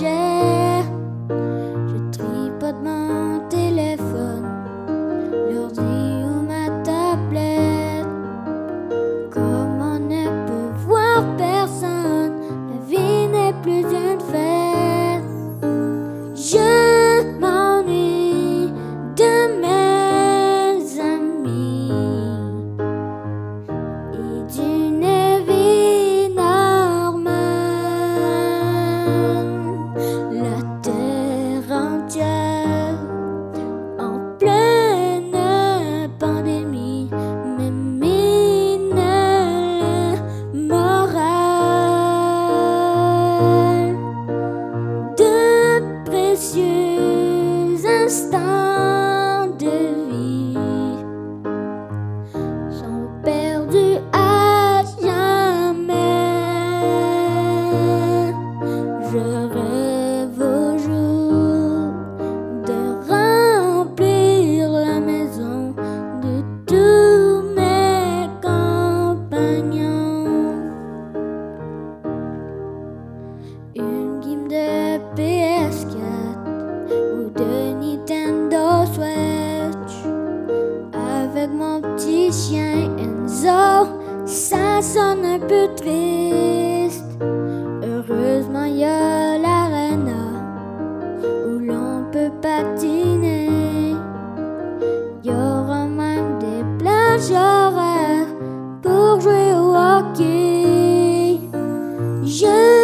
share. Stop. les chiens Enzo, ça sonne un peu triste. Heureusement, il y a l'arena où l'on peut patiner. Il y aura même des plages horaires pour jouer au hockey. Je